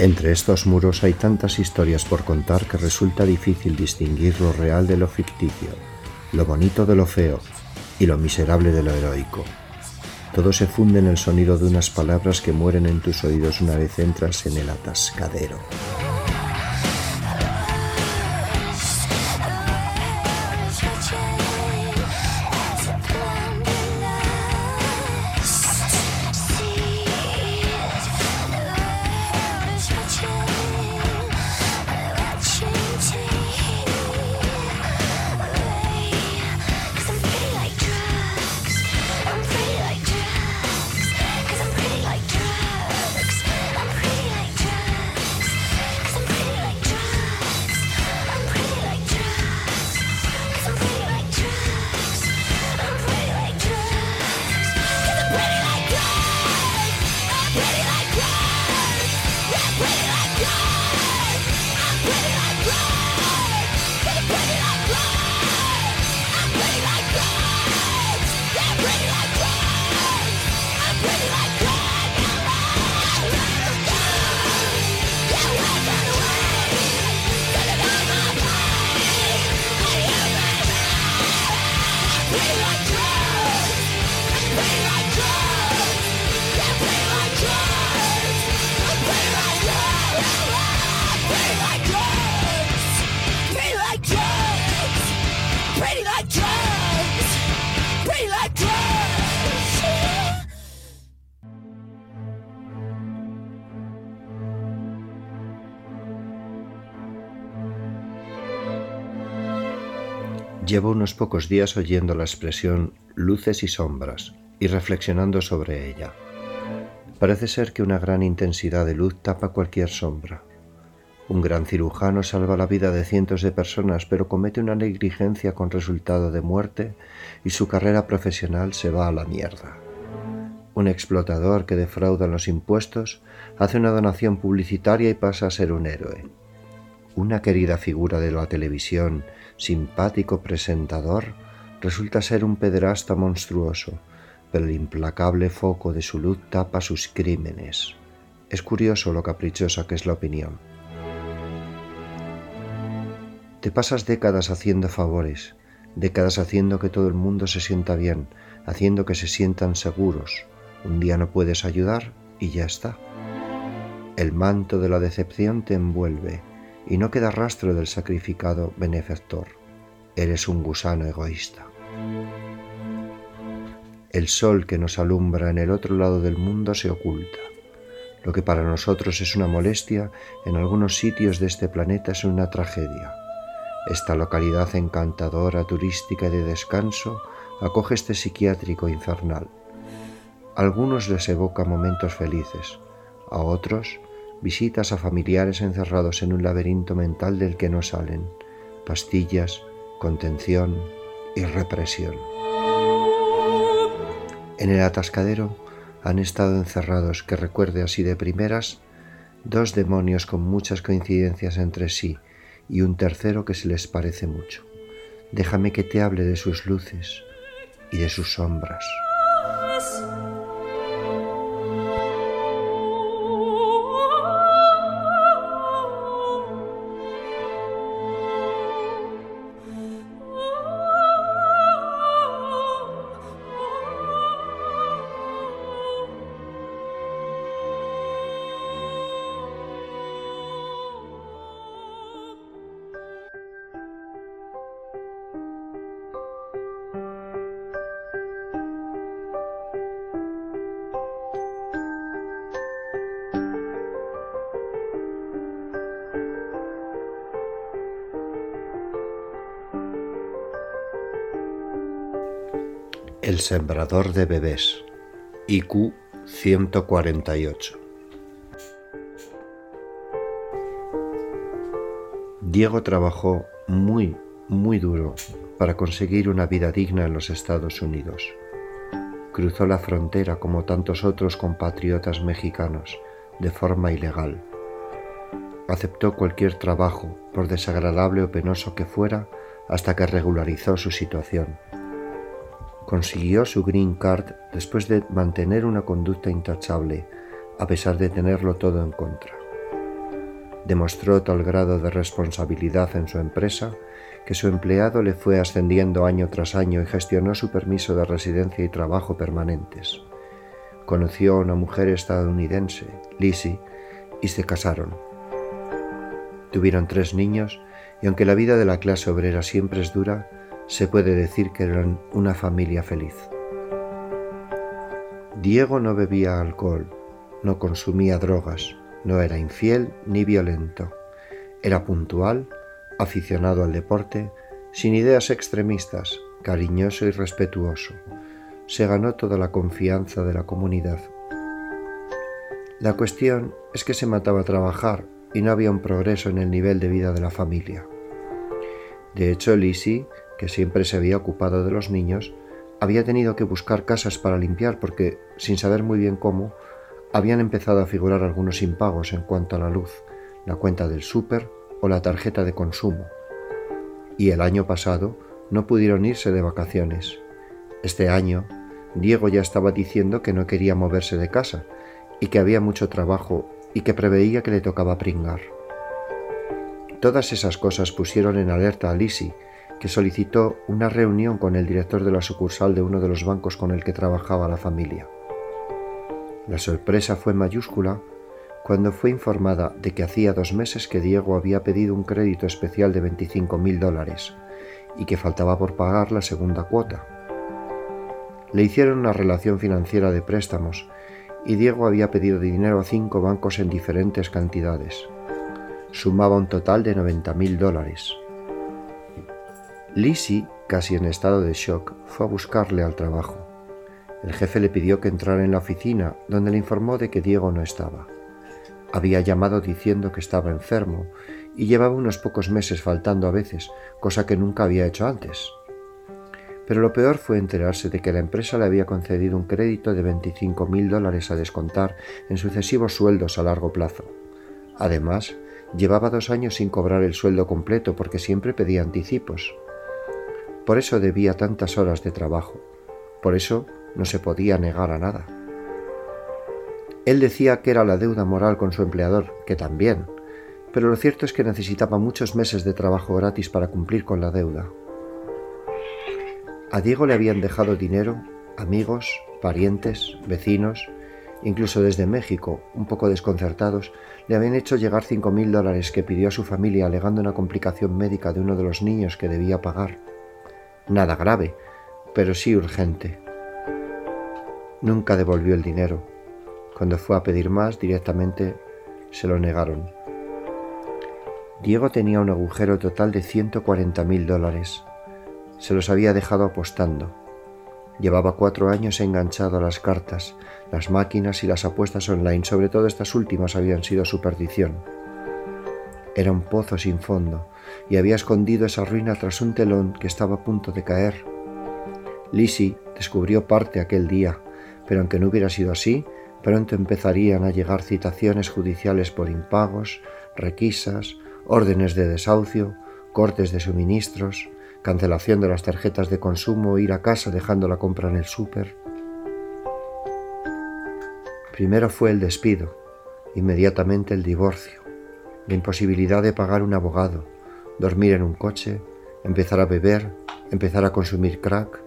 Entre estos muros hay tantas historias por contar que resulta difícil distinguir lo real de lo ficticio, lo bonito de lo feo y lo miserable de lo heroico. Todo se funde en el sonido de unas palabras que mueren en tus oídos una vez entras en el atascadero. Llevo unos pocos días oyendo la expresión luces y sombras y reflexionando sobre ella. Parece ser que una gran intensidad de luz tapa cualquier sombra. Un gran cirujano salva la vida de cientos de personas, pero comete una negligencia con resultado de muerte y su carrera profesional se va a la mierda. Un explotador que defrauda los impuestos hace una donación publicitaria y pasa a ser un héroe. Una querida figura de la televisión simpático presentador, resulta ser un pederasta monstruoso, pero el implacable foco de su luz tapa sus crímenes. Es curioso lo caprichosa que es la opinión. Te pasas décadas haciendo favores, décadas haciendo que todo el mundo se sienta bien, haciendo que se sientan seguros. Un día no puedes ayudar y ya está. El manto de la decepción te envuelve, y no queda rastro del sacrificado benefactor. Eres un gusano egoísta. El sol que nos alumbra en el otro lado del mundo se oculta. Lo que para nosotros es una molestia, en algunos sitios de este planeta es una tragedia. Esta localidad encantadora, turística y de descanso acoge este psiquiátrico infernal. A algunos les evoca momentos felices, a otros visitas a familiares encerrados en un laberinto mental del que no salen, pastillas, contención y represión. En el atascadero han estado encerrados, que recuerde así de primeras, dos demonios con muchas coincidencias entre sí y un tercero que se les parece mucho. Déjame que te hable de sus luces y de sus sombras. El sembrador de bebés. IQ 148. Diego trabajó muy, muy duro para conseguir una vida digna en los Estados Unidos. Cruzó la frontera como tantos otros compatriotas mexicanos, de forma ilegal. Aceptó cualquier trabajo, por desagradable o penoso que fuera, hasta que regularizó su situación consiguió su green card después de mantener una conducta intachable, a pesar de tenerlo todo en contra. Demostró tal grado de responsabilidad en su empresa que su empleado le fue ascendiendo año tras año y gestionó su permiso de residencia y trabajo permanentes. Conoció a una mujer estadounidense, Lizzie, y se casaron. Tuvieron tres niños y aunque la vida de la clase obrera siempre es dura, se puede decir que eran una familia feliz. Diego no bebía alcohol, no consumía drogas, no era infiel ni violento. Era puntual, aficionado al deporte, sin ideas extremistas, cariñoso y respetuoso. Se ganó toda la confianza de la comunidad. La cuestión es que se mataba a trabajar y no había un progreso en el nivel de vida de la familia. De hecho, Lizzie, que siempre se había ocupado de los niños, había tenido que buscar casas para limpiar porque, sin saber muy bien cómo, habían empezado a figurar algunos impagos en cuanto a la luz, la cuenta del súper o la tarjeta de consumo. Y el año pasado no pudieron irse de vacaciones. Este año, Diego ya estaba diciendo que no quería moverse de casa y que había mucho trabajo y que preveía que le tocaba pringar. Todas esas cosas pusieron en alerta a Lisi, que solicitó una reunión con el director de la sucursal de uno de los bancos con el que trabajaba la familia. La sorpresa fue mayúscula cuando fue informada de que hacía dos meses que Diego había pedido un crédito especial de 25 mil dólares y que faltaba por pagar la segunda cuota. Le hicieron una relación financiera de préstamos y Diego había pedido dinero a cinco bancos en diferentes cantidades. Sumaba un total de 90 mil dólares. Lizzie, casi en estado de shock, fue a buscarle al trabajo. El jefe le pidió que entrara en la oficina, donde le informó de que Diego no estaba. Había llamado diciendo que estaba enfermo y llevaba unos pocos meses faltando a veces, cosa que nunca había hecho antes. Pero lo peor fue enterarse de que la empresa le había concedido un crédito de 25 mil dólares a descontar en sucesivos sueldos a largo plazo. Además, llevaba dos años sin cobrar el sueldo completo porque siempre pedía anticipos. Por eso debía tantas horas de trabajo. Por eso no se podía negar a nada. Él decía que era la deuda moral con su empleador, que también, pero lo cierto es que necesitaba muchos meses de trabajo gratis para cumplir con la deuda. A Diego le habían dejado dinero, amigos, parientes, vecinos, incluso desde México, un poco desconcertados, le habían hecho llegar cinco mil dólares que pidió a su familia alegando una complicación médica de uno de los niños que debía pagar. Nada grave, pero sí urgente. Nunca devolvió el dinero. Cuando fue a pedir más, directamente se lo negaron. Diego tenía un agujero total de 140 mil dólares. Se los había dejado apostando. Llevaba cuatro años enganchado a las cartas, las máquinas y las apuestas online, sobre todo estas últimas habían sido su perdición. Era un pozo sin fondo y había escondido esa ruina tras un telón que estaba a punto de caer. Lizzie descubrió parte aquel día pero aunque no hubiera sido así, pronto empezarían a llegar citaciones judiciales por impagos, requisas, órdenes de desahucio, cortes de suministros, cancelación de las tarjetas de consumo, ir a casa dejando la compra en el súper. Primero fue el despido, inmediatamente el divorcio, la imposibilidad de pagar un abogado, dormir en un coche, empezar a beber, empezar a consumir crack,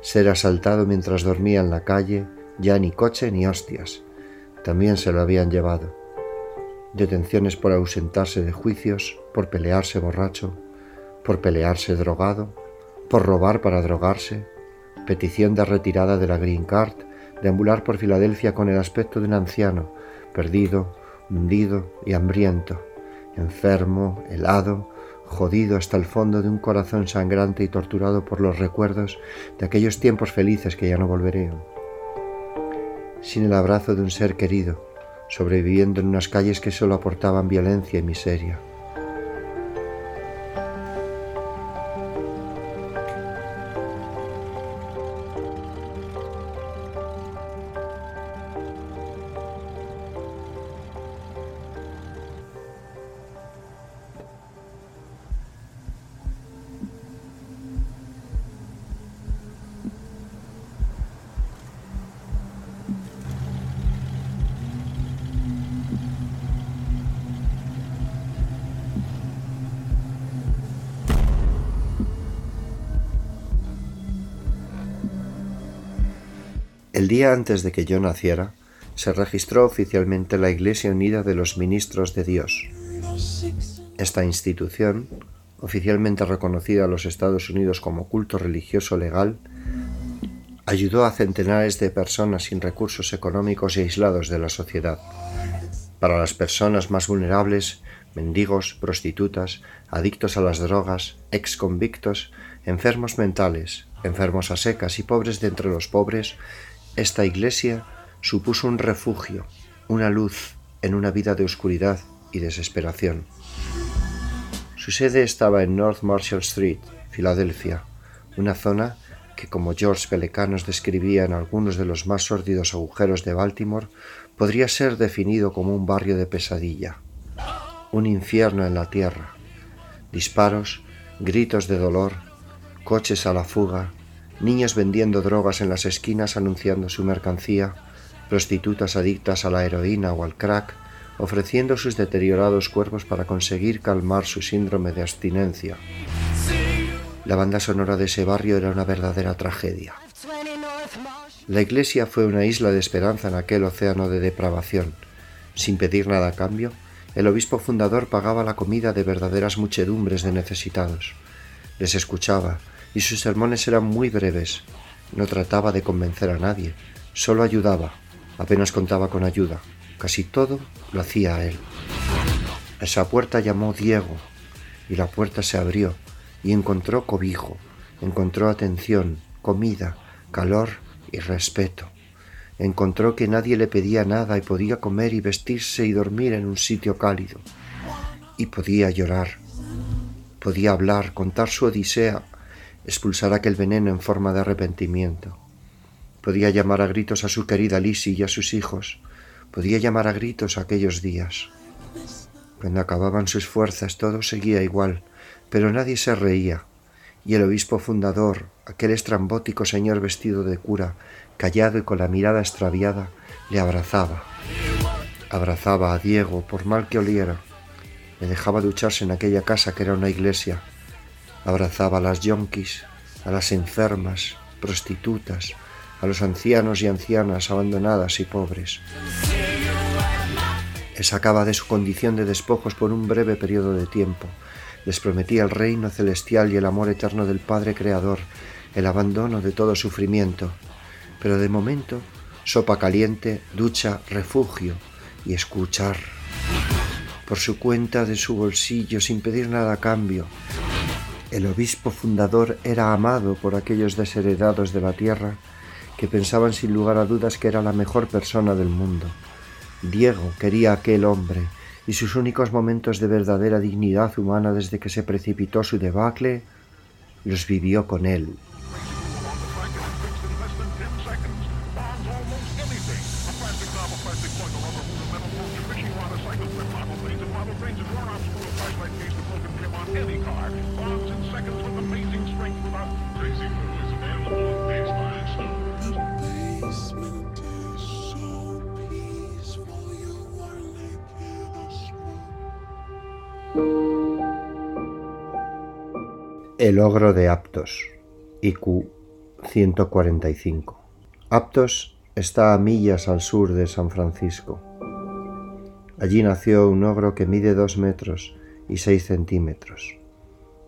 ser asaltado mientras dormía en la calle, ya ni coche ni hostias. También se lo habían llevado. Detenciones por ausentarse de juicios, por pelearse borracho, por pelearse drogado, por robar para drogarse, petición de retirada de la Green Card, deambular por Filadelfia con el aspecto de un anciano, perdido, hundido y hambriento, enfermo, helado, jodido hasta el fondo de un corazón sangrante y torturado por los recuerdos de aquellos tiempos felices que ya no volveré, sin el abrazo de un ser querido, sobreviviendo en unas calles que solo aportaban violencia y miseria. El día antes de que yo naciera, se registró oficialmente la Iglesia Unida de los Ministros de Dios. Esta institución, oficialmente reconocida a los Estados Unidos como culto religioso legal, ayudó a centenares de personas sin recursos económicos y aislados de la sociedad. Para las personas más vulnerables, mendigos, prostitutas, adictos a las drogas, exconvictos, enfermos mentales, enfermos a secas y pobres de entre los pobres, esta iglesia supuso un refugio, una luz en una vida de oscuridad y desesperación. Su sede estaba en North Marshall Street, Filadelfia, una zona que, como George Pelecanos describía en algunos de los más sórdidos agujeros de Baltimore, podría ser definido como un barrio de pesadilla, un infierno en la tierra. Disparos, gritos de dolor, coches a la fuga, niños vendiendo drogas en las esquinas anunciando su mercancía, prostitutas adictas a la heroína o al crack, ofreciendo sus deteriorados cuerpos para conseguir calmar su síndrome de abstinencia. La banda sonora de ese barrio era una verdadera tragedia. La iglesia fue una isla de esperanza en aquel océano de depravación. Sin pedir nada a cambio, el obispo fundador pagaba la comida de verdaderas muchedumbres de necesitados. Les escuchaba, y sus sermones eran muy breves. No trataba de convencer a nadie, solo ayudaba, apenas contaba con ayuda. Casi todo lo hacía él. A esa puerta llamó Diego, y la puerta se abrió, y encontró cobijo, encontró atención, comida, calor y respeto. Encontró que nadie le pedía nada y podía comer y vestirse y dormir en un sitio cálido. Y podía llorar, podía hablar, contar su odisea, expulsar aquel veneno en forma de arrepentimiento. Podía llamar a gritos a su querida Lizzie y a sus hijos. Podía llamar a gritos aquellos días. Cuando acababan sus fuerzas todo seguía igual, pero nadie se reía, y el obispo fundador, aquel estrambótico señor vestido de cura, callado y con la mirada extraviada, le abrazaba. Abrazaba a Diego, por mal que oliera. Le dejaba ducharse en aquella casa que era una iglesia. Abrazaba a las yonkis, a las enfermas, prostitutas, a los ancianos y ancianas abandonadas y pobres. Les sacaba de su condición de despojos por un breve periodo de tiempo. Les prometía el reino celestial y el amor eterno del Padre Creador, el abandono de todo sufrimiento. Pero de momento, sopa caliente, ducha, refugio y escuchar. Por su cuenta de su bolsillo, sin pedir nada a cambio. El obispo fundador era amado por aquellos desheredados de la tierra que pensaban sin lugar a dudas que era la mejor persona del mundo. Diego quería a aquel hombre, y sus únicos momentos de verdadera dignidad humana desde que se precipitó su debacle los vivió con él. El ogro de Aptos, IQ 145. Aptos está a millas al sur de San Francisco. Allí nació un ogro que mide 2 metros y 6 centímetros.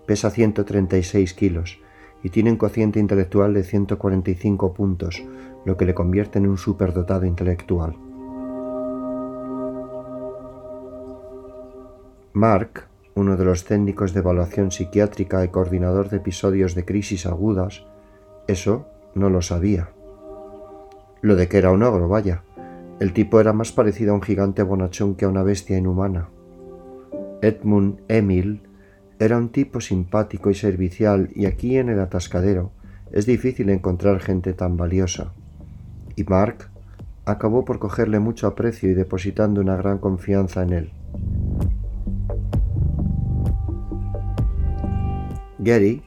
Pesa 136 kilos y tiene un cociente intelectual de 145 puntos, lo que le convierte en un superdotado intelectual. Mark uno de los técnicos de evaluación psiquiátrica y coordinador de episodios de crisis agudas, eso no lo sabía. Lo de que era un ogro, vaya. El tipo era más parecido a un gigante bonachón que a una bestia inhumana. Edmund Emil era un tipo simpático y servicial y aquí en el atascadero es difícil encontrar gente tan valiosa. Y Mark acabó por cogerle mucho aprecio y depositando una gran confianza en él. Gary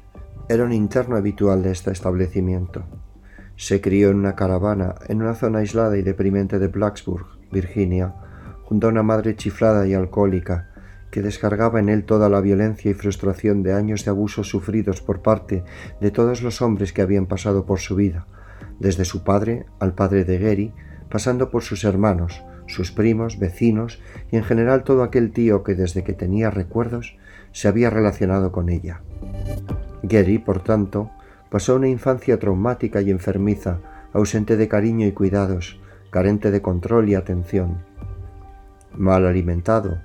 era un interno habitual de este establecimiento. Se crió en una caravana en una zona aislada y deprimente de Blacksburg, Virginia, junto a una madre chiflada y alcohólica que descargaba en él toda la violencia y frustración de años de abusos sufridos por parte de todos los hombres que habían pasado por su vida, desde su padre al padre de Gary, pasando por sus hermanos, sus primos, vecinos y en general todo aquel tío que desde que tenía recuerdos se había relacionado con ella. Gary, por tanto, pasó una infancia traumática y enfermiza, ausente de cariño y cuidados, carente de control y atención. Mal alimentado,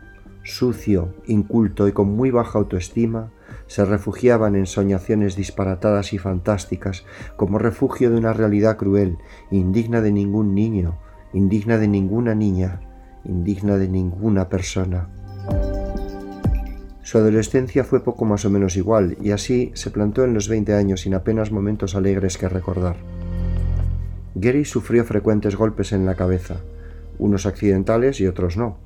sucio, inculto y con muy baja autoestima, se refugiaban en soñaciones disparatadas y fantásticas como refugio de una realidad cruel, indigna de ningún niño, indigna de ninguna niña, indigna de ninguna persona. Su adolescencia fue poco más o menos igual, y así se plantó en los 20 años sin apenas momentos alegres que recordar. Gary sufrió frecuentes golpes en la cabeza, unos accidentales y otros no,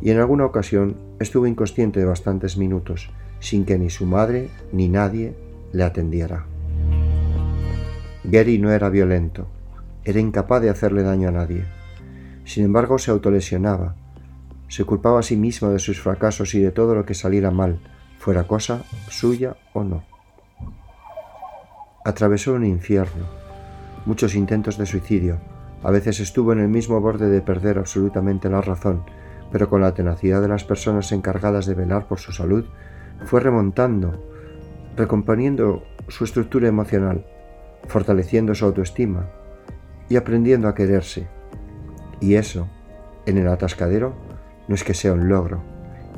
y en alguna ocasión estuvo inconsciente de bastantes minutos, sin que ni su madre ni nadie le atendiera. Gary no era violento, era incapaz de hacerle daño a nadie. Sin embargo, se autolesionaba, se culpaba a sí mismo de sus fracasos y de todo lo que saliera mal, fuera cosa suya o no. Atravesó un infierno, muchos intentos de suicidio, a veces estuvo en el mismo borde de perder absolutamente la razón, pero con la tenacidad de las personas encargadas de velar por su salud, fue remontando, recomponiendo su estructura emocional, fortaleciendo su autoestima y aprendiendo a quererse. Y eso, en el atascadero, no es que sea un logro,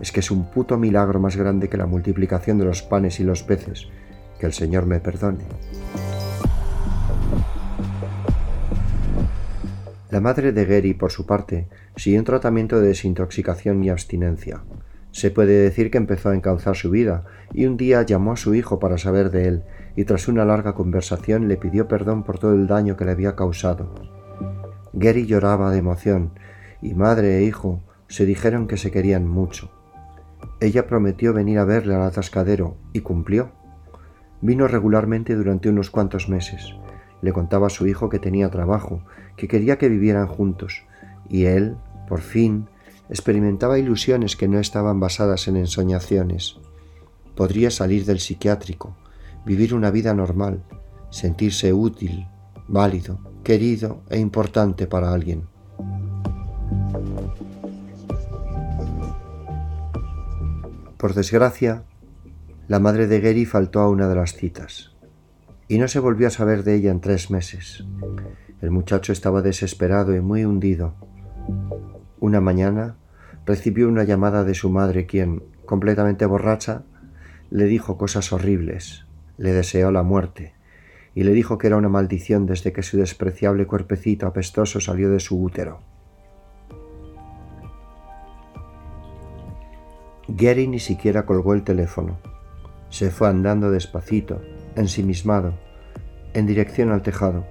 es que es un puto milagro más grande que la multiplicación de los panes y los peces. Que el Señor me perdone. La madre de Gary, por su parte, siguió un tratamiento de desintoxicación y abstinencia. Se puede decir que empezó a encauzar su vida, y un día llamó a su hijo para saber de él, y tras una larga conversación le pidió perdón por todo el daño que le había causado. Gary lloraba de emoción, y madre e hijo se dijeron que se querían mucho. Ella prometió venir a verle al atascadero, y cumplió. Vino regularmente durante unos cuantos meses. Le contaba a su hijo que tenía trabajo, que quería que vivieran juntos, y él, por fin, experimentaba ilusiones que no estaban basadas en ensoñaciones. Podría salir del psiquiátrico, vivir una vida normal, sentirse útil, válido, querido e importante para alguien. Por desgracia, la madre de Gary faltó a una de las citas y no se volvió a saber de ella en tres meses. El muchacho estaba desesperado y muy hundido. Una mañana recibió una llamada de su madre quien, completamente borracha, le dijo cosas horribles, le deseó la muerte y le dijo que era una maldición desde que su despreciable cuerpecito apestoso salió de su útero. Gary ni siquiera colgó el teléfono. Se fue andando despacito, ensimismado, en dirección al tejado.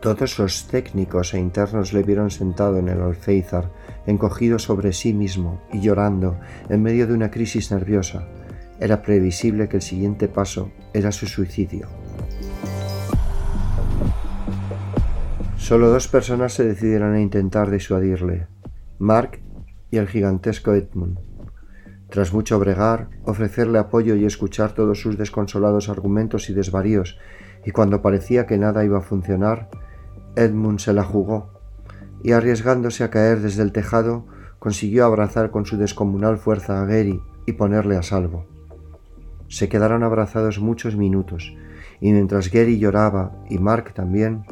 Todos los técnicos e internos le vieron sentado en el alféizar, encogido sobre sí mismo y llorando en medio de una crisis nerviosa. Era previsible que el siguiente paso era su suicidio. Solo dos personas se decidieron a intentar disuadirle, Mark y el gigantesco Edmund. Tras mucho bregar, ofrecerle apoyo y escuchar todos sus desconsolados argumentos y desvaríos, y cuando parecía que nada iba a funcionar, Edmund se la jugó, y arriesgándose a caer desde el tejado, consiguió abrazar con su descomunal fuerza a Gary y ponerle a salvo. Se quedaron abrazados muchos minutos, y mientras Gary lloraba y Mark también,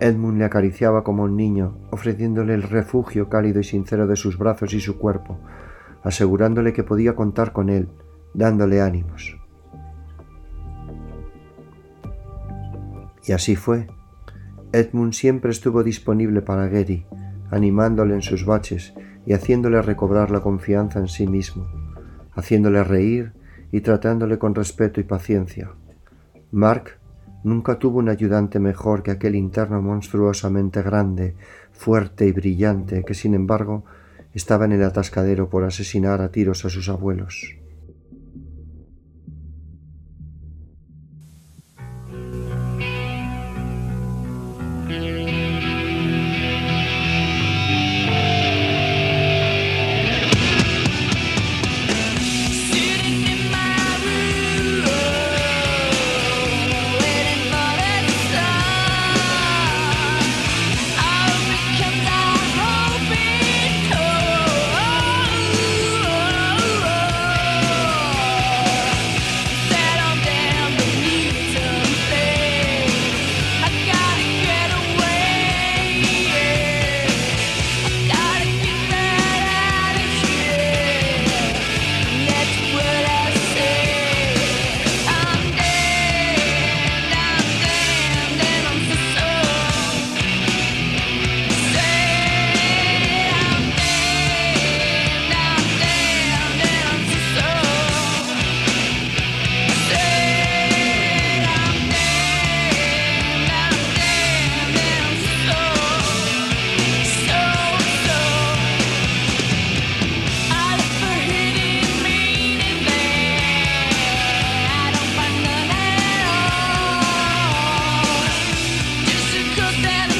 Edmund le acariciaba como un niño, ofreciéndole el refugio cálido y sincero de sus brazos y su cuerpo, asegurándole que podía contar con él, dándole ánimos. Y así fue. Edmund siempre estuvo disponible para Gary, animándole en sus baches y haciéndole recobrar la confianza en sí mismo, haciéndole reír y tratándole con respeto y paciencia. Mark nunca tuvo un ayudante mejor que aquel interno monstruosamente grande, fuerte y brillante que, sin embargo, estaba en el atascadero por asesinar a tiros a sus abuelos. Cause that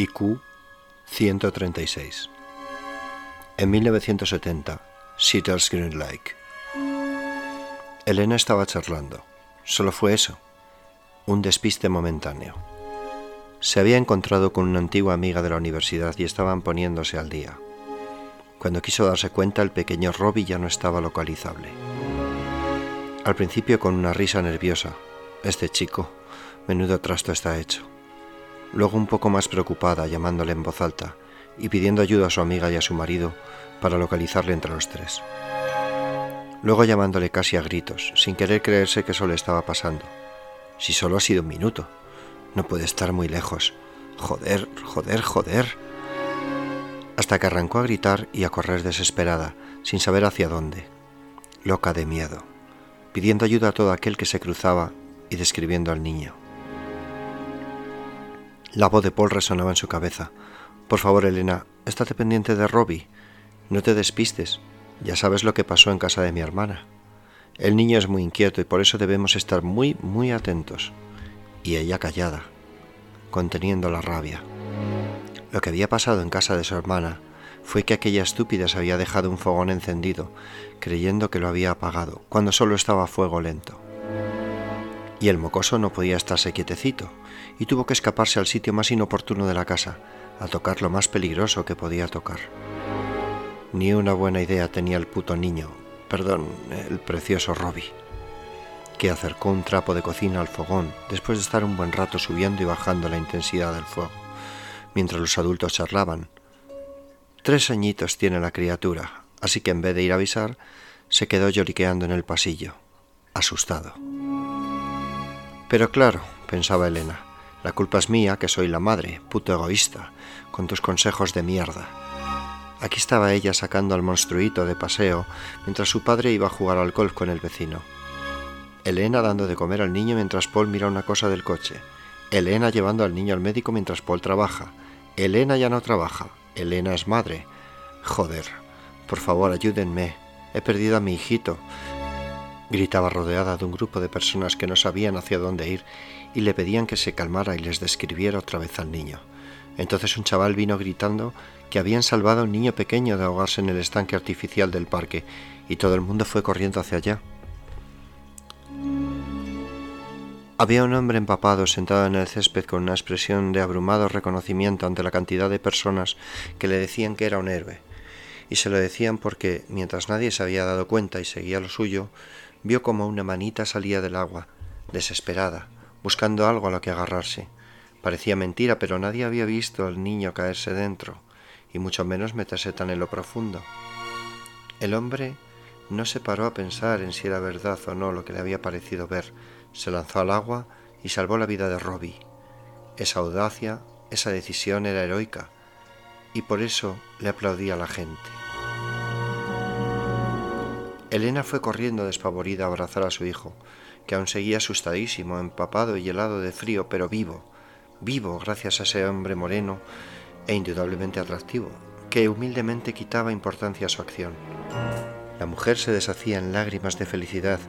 IQ 136 En 1970, Seattle's Green Lake. Elena estaba charlando. Solo fue eso, un despiste momentáneo. Se había encontrado con una antigua amiga de la universidad y estaban poniéndose al día. Cuando quiso darse cuenta, el pequeño Robbie ya no estaba localizable. Al principio con una risa nerviosa. Este chico, menudo trasto está hecho luego un poco más preocupada llamándole en voz alta y pidiendo ayuda a su amiga y a su marido para localizarle entre los tres. Luego llamándole casi a gritos, sin querer creerse que eso le estaba pasando. Si solo ha sido un minuto, no puede estar muy lejos. Joder, joder, joder. Hasta que arrancó a gritar y a correr desesperada, sin saber hacia dónde, loca de miedo, pidiendo ayuda a todo aquel que se cruzaba y describiendo al niño. La voz de Paul resonaba en su cabeza. Por favor, Elena, estate pendiente de Robbie. No te despistes. Ya sabes lo que pasó en casa de mi hermana. El niño es muy inquieto y por eso debemos estar muy, muy atentos. Y ella callada, conteniendo la rabia. Lo que había pasado en casa de su hermana fue que aquella estúpida se había dejado un fogón encendido, creyendo que lo había apagado, cuando solo estaba fuego lento. Y el mocoso no podía estarse quietecito, y tuvo que escaparse al sitio más inoportuno de la casa, a tocar lo más peligroso que podía tocar. Ni una buena idea tenía el puto niño, perdón, el precioso Robbie, que acercó un trapo de cocina al fogón después de estar un buen rato subiendo y bajando la intensidad del fuego, mientras los adultos charlaban. Tres añitos tiene la criatura, así que en vez de ir a avisar, se quedó lloriqueando en el pasillo, asustado. Pero claro, pensaba Elena, la culpa es mía, que soy la madre, puto egoísta, con tus consejos de mierda. Aquí estaba ella sacando al monstruito de paseo mientras su padre iba a jugar al golf con el vecino. Elena dando de comer al niño mientras Paul mira una cosa del coche. Elena llevando al niño al médico mientras Paul trabaja. Elena ya no trabaja. Elena es madre. Joder. Por favor, ayúdenme. He perdido a mi hijito. Gritaba rodeada de un grupo de personas que no sabían hacia dónde ir y le pedían que se calmara y les describiera otra vez al niño. Entonces un chaval vino gritando que habían salvado a un niño pequeño de ahogarse en el estanque artificial del parque y todo el mundo fue corriendo hacia allá. Había un hombre empapado sentado en el césped con una expresión de abrumado reconocimiento ante la cantidad de personas que le decían que era un héroe. Y se lo decían porque, mientras nadie se había dado cuenta y seguía lo suyo, vio como una manita salía del agua, desesperada, buscando algo a lo que agarrarse. Parecía mentira, pero nadie había visto al niño caerse dentro, y mucho menos meterse tan en lo profundo. El hombre no se paró a pensar en si era verdad o no lo que le había parecido ver. Se lanzó al agua y salvó la vida de Robbie. Esa audacia, esa decisión era heroica, y por eso le aplaudía a la gente. Elena fue corriendo despavorida a abrazar a su hijo, que aún seguía asustadísimo, empapado y helado de frío, pero vivo, vivo gracias a ese hombre moreno e indudablemente atractivo, que humildemente quitaba importancia a su acción. La mujer se deshacía en lágrimas de felicidad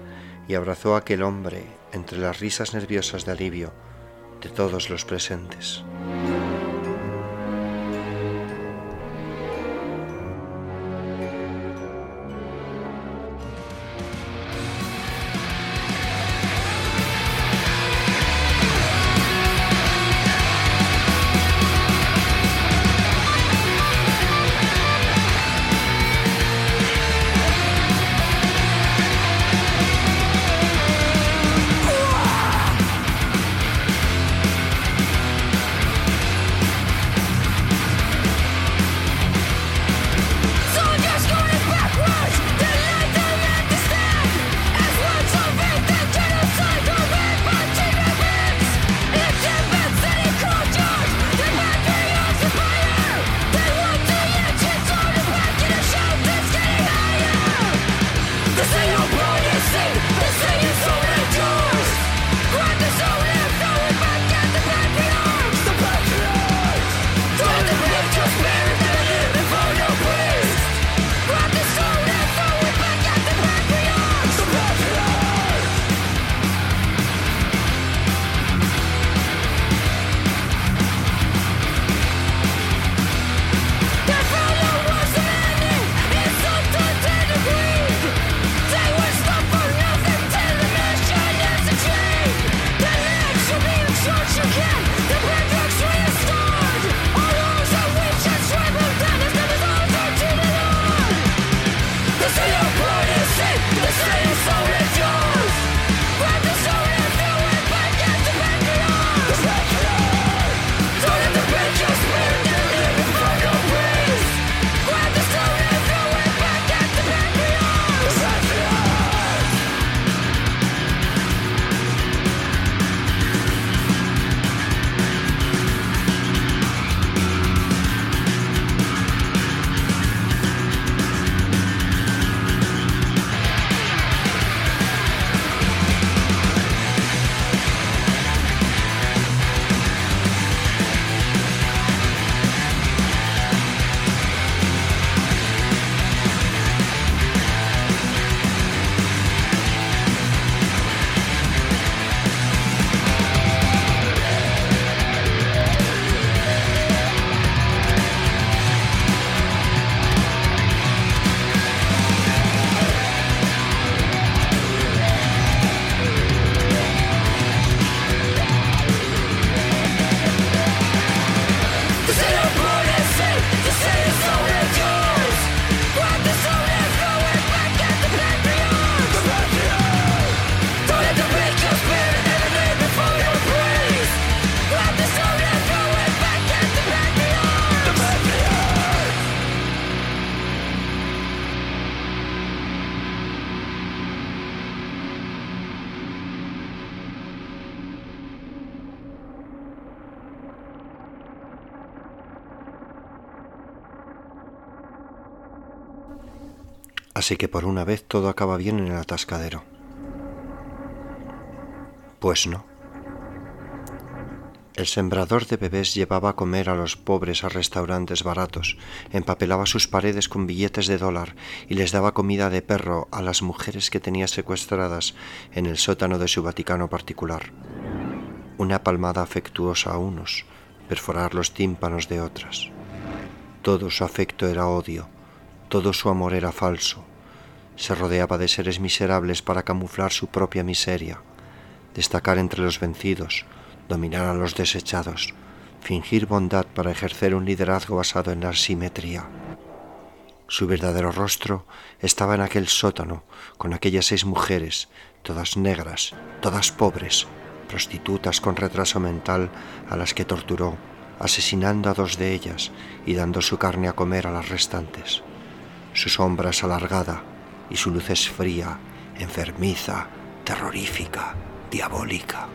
y abrazó a aquel hombre entre las risas nerviosas de alivio de todos los presentes. Así que por una vez todo acaba bien en el atascadero. Pues no. El sembrador de bebés llevaba a comer a los pobres a restaurantes baratos, empapelaba sus paredes con billetes de dólar y les daba comida de perro a las mujeres que tenía secuestradas en el sótano de su Vaticano particular. Una palmada afectuosa a unos, perforar los tímpanos de otras. Todo su afecto era odio, todo su amor era falso. Se rodeaba de seres miserables para camuflar su propia miseria, destacar entre los vencidos, dominar a los desechados, fingir bondad para ejercer un liderazgo basado en la simetría. Su verdadero rostro estaba en aquel sótano, con aquellas seis mujeres, todas negras, todas pobres, prostitutas con retraso mental a las que torturó, asesinando a dos de ellas y dando su carne a comer a las restantes. Su sombra es alargada y su luz es fría, enfermiza, terrorífica, diabólica.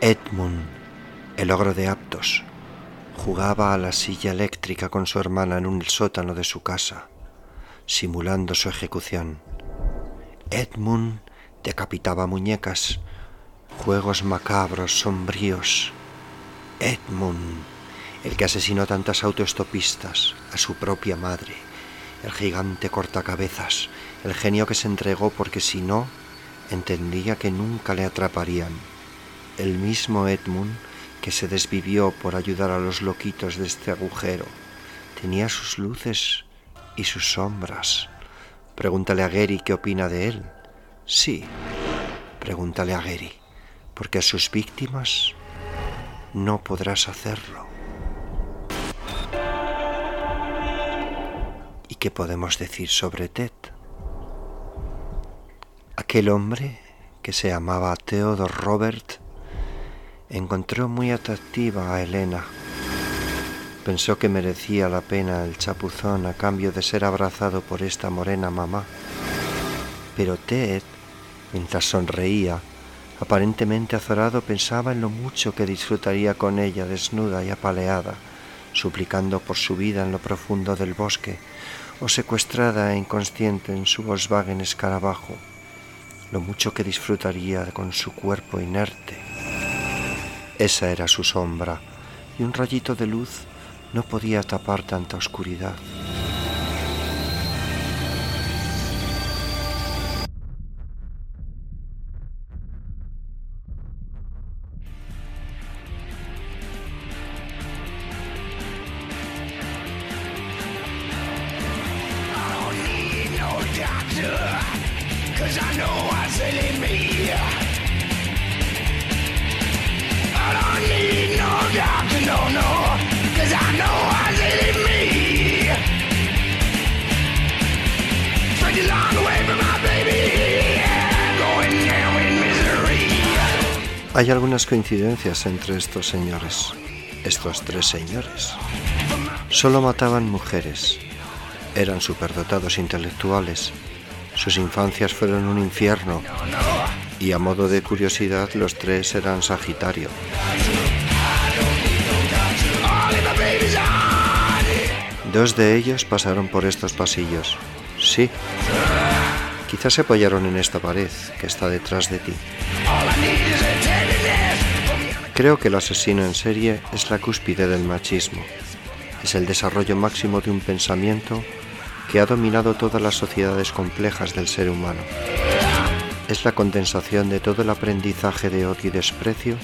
Edmund, el ogro de Aptos, jugaba a la silla eléctrica con su hermana en un sótano de su casa, simulando su ejecución. Edmund decapitaba muñecas, juegos macabros, sombríos. Edmund, el que asesinó tantas autoestopistas, a su propia madre, el gigante cortacabezas, el genio que se entregó porque si no, entendía que nunca le atraparían el mismo Edmund que se desvivió por ayudar a los loquitos de este agujero. Tenía sus luces y sus sombras. Pregúntale a Gary qué opina de él. Sí, pregúntale a Gary, porque a sus víctimas no podrás hacerlo. Qué podemos decir sobre Ted? Aquel hombre que se llamaba Theodore Robert encontró muy atractiva a Elena. Pensó que merecía la pena el chapuzón a cambio de ser abrazado por esta morena mamá. Pero Ted, mientras sonreía, aparentemente azorado, pensaba en lo mucho que disfrutaría con ella desnuda y apaleada, suplicando por su vida en lo profundo del bosque, o secuestrada e inconsciente en su Volkswagen escarabajo, lo mucho que disfrutaría con su cuerpo inerte esa era su sombra, y un rayito de luz no podía tapar tanta oscuridad. Coincidencias entre estos señores, estos tres señores. Solo mataban mujeres, eran superdotados intelectuales, sus infancias fueron un infierno y a modo de curiosidad los tres eran Sagitario. Dos de ellos pasaron por estos pasillos. Sí. Quizás se apoyaron en esta pared que está detrás de ti. Creo que el asesino en serie es la cúspide del machismo. Es el desarrollo máximo de un pensamiento que ha dominado todas las sociedades complejas del ser humano. Es la condensación de todo el aprendizaje de odio y desprecio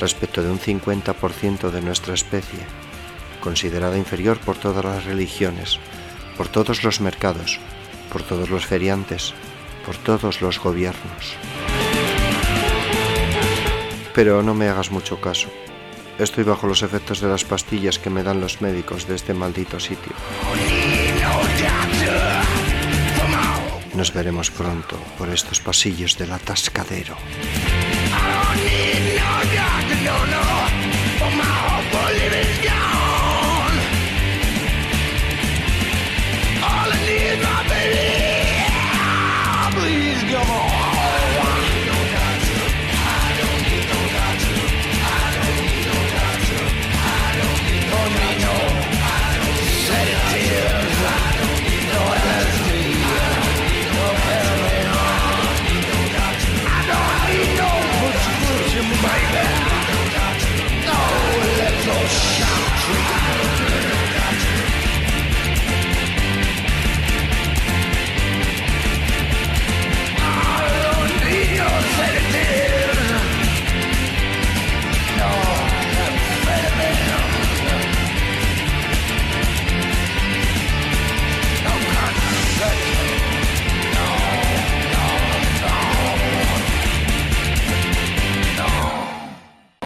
respecto de un 50% de nuestra especie, considerada inferior por todas las religiones, por todos los mercados, por todos los feriantes, por todos los gobiernos. Pero no me hagas mucho caso. Estoy bajo los efectos de las pastillas que me dan los médicos de este maldito sitio. Nos veremos pronto por estos pasillos del atascadero.